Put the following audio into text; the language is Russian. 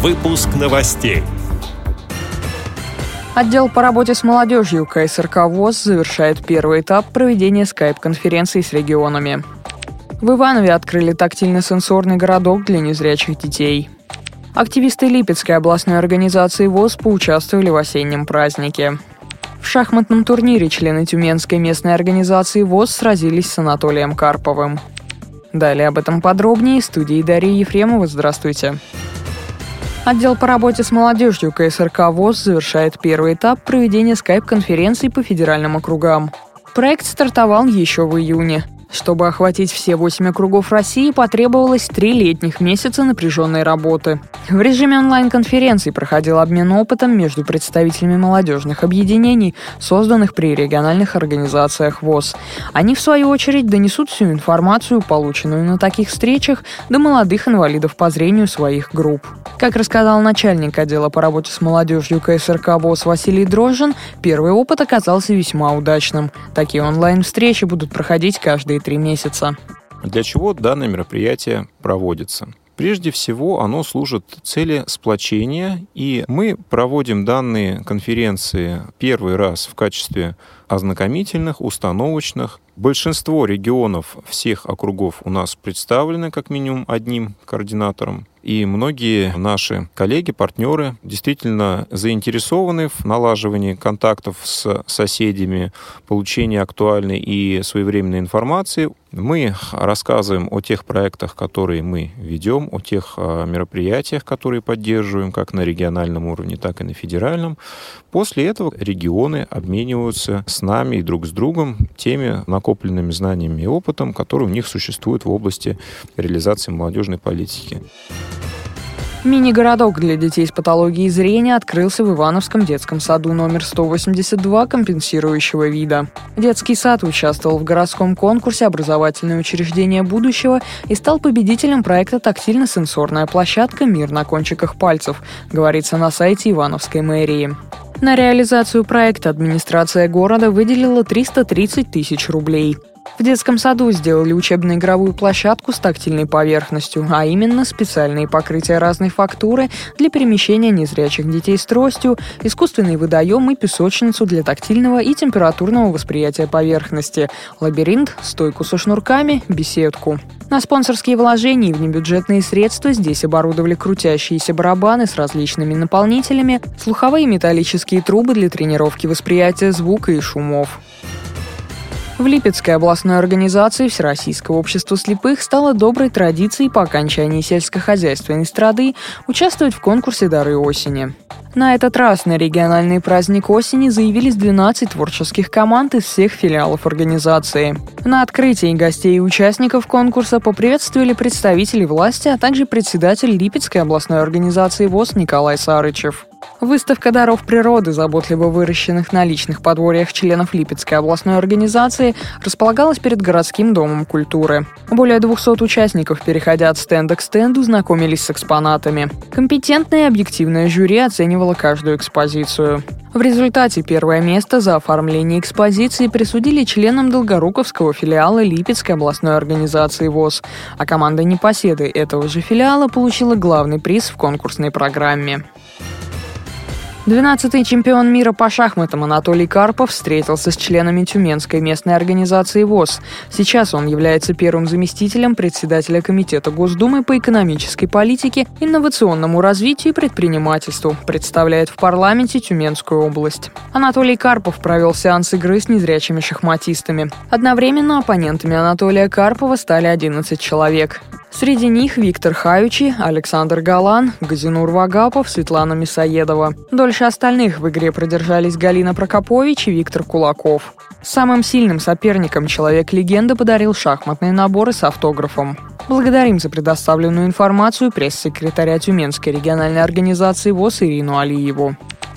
Выпуск новостей. Отдел по работе с молодежью КСРК ВОЗ завершает первый этап проведения скайп-конференций с регионами. В Иванове открыли тактильно-сенсорный городок для незрячих детей. Активисты Липецкой областной организации ВОЗ поучаствовали в осеннем празднике. В шахматном турнире члены Тюменской местной организации ВОЗ сразились с Анатолием Карповым. Далее об этом подробнее. В студии Дарья Ефремова. Здравствуйте. Отдел по работе с молодежью КСРК ВОЗ завершает первый этап проведения скайп-конференций по федеральным округам. Проект стартовал еще в июне. Чтобы охватить все восемь округов России, потребовалось три летних месяца напряженной работы. В режиме онлайн-конференции проходил обмен опытом между представителями молодежных объединений, созданных при региональных организациях ВОЗ. Они, в свою очередь, донесут всю информацию, полученную на таких встречах, до молодых инвалидов по зрению своих групп. Как рассказал начальник отдела по работе с молодежью КСРК ВОЗ Василий Дрожжин, первый опыт оказался весьма удачным. Такие онлайн-встречи будут проходить каждые каждые три месяца. Для чего данное мероприятие проводится? Прежде всего, оно служит цели сплочения, и мы проводим данные конференции первый раз в качестве ознакомительных, установочных. Большинство регионов всех округов у нас представлены как минимум одним координатором. И многие наши коллеги, партнеры действительно заинтересованы в налаживании контактов с соседями, получении актуальной и своевременной информации. Мы рассказываем о тех проектах, которые мы ведем, о тех а, мероприятиях, которые поддерживаем как на региональном уровне, так и на федеральном. После этого регионы обмениваются с нами и друг с другом теми накопленными знаниями и опытом, которые у них существуют в области реализации молодежной политики. Мини-городок для детей с патологией зрения открылся в Ивановском детском саду номер 182 компенсирующего вида. Детский сад участвовал в городском конкурсе «Образовательное учреждение будущего» и стал победителем проекта «Тактильно-сенсорная площадка. Мир на кончиках пальцев», говорится на сайте Ивановской мэрии. На реализацию проекта администрация города выделила 330 тысяч рублей. В детском саду сделали учебно-игровую площадку с тактильной поверхностью, а именно специальные покрытия разной фактуры для перемещения незрячих детей с тростью, искусственный водоем и песочницу для тактильного и температурного восприятия поверхности, лабиринт, стойку со шнурками, беседку. На спонсорские вложения и внебюджетные средства здесь оборудовали крутящиеся барабаны с различными наполнителями, слуховые металлические трубы для тренировки восприятия звука и шумов. В Липецкой областной организации Всероссийского общества слепых стало доброй традицией по окончании сельскохозяйственной страды участвовать в конкурсе «Дары осени». На этот раз на региональный праздник осени заявились 12 творческих команд из всех филиалов организации. На открытии гостей и участников конкурса поприветствовали представители власти, а также председатель Липецкой областной организации ВОЗ Николай Сарычев. Выставка даров природы, заботливо выращенных на личных подворьях членов Липецкой областной организации, располагалась перед городским домом культуры. Более 200 участников, переходя от стенда к стенду, знакомились с экспонатами. Компетентное и объективное жюри оценивало каждую экспозицию. В результате первое место за оформление экспозиции присудили членам Долгоруковского филиала Липецкой областной организации ВОЗ, а команда непоседы этого же филиала получила главный приз в конкурсной программе. 12-й чемпион мира по шахматам Анатолий Карпов встретился с членами Тюменской местной организации ВОЗ. Сейчас он является первым заместителем председателя Комитета Госдумы по экономической политике, инновационному развитию и предпринимательству, представляет в парламенте Тюменскую область. Анатолий Карпов провел сеанс игры с незрячими шахматистами. Одновременно оппонентами Анатолия Карпова стали 11 человек. Среди них Виктор Хаючи, Александр Галан, Газинур Вагапов, Светлана Мисоедова. Дольше остальных в игре продержались Галина Прокопович и Виктор Кулаков. Самым сильным соперником Человек-легенда подарил шахматные наборы с автографом. Благодарим за предоставленную информацию пресс-секретаря Тюменской региональной организации ВОЗ Ирину Алиеву.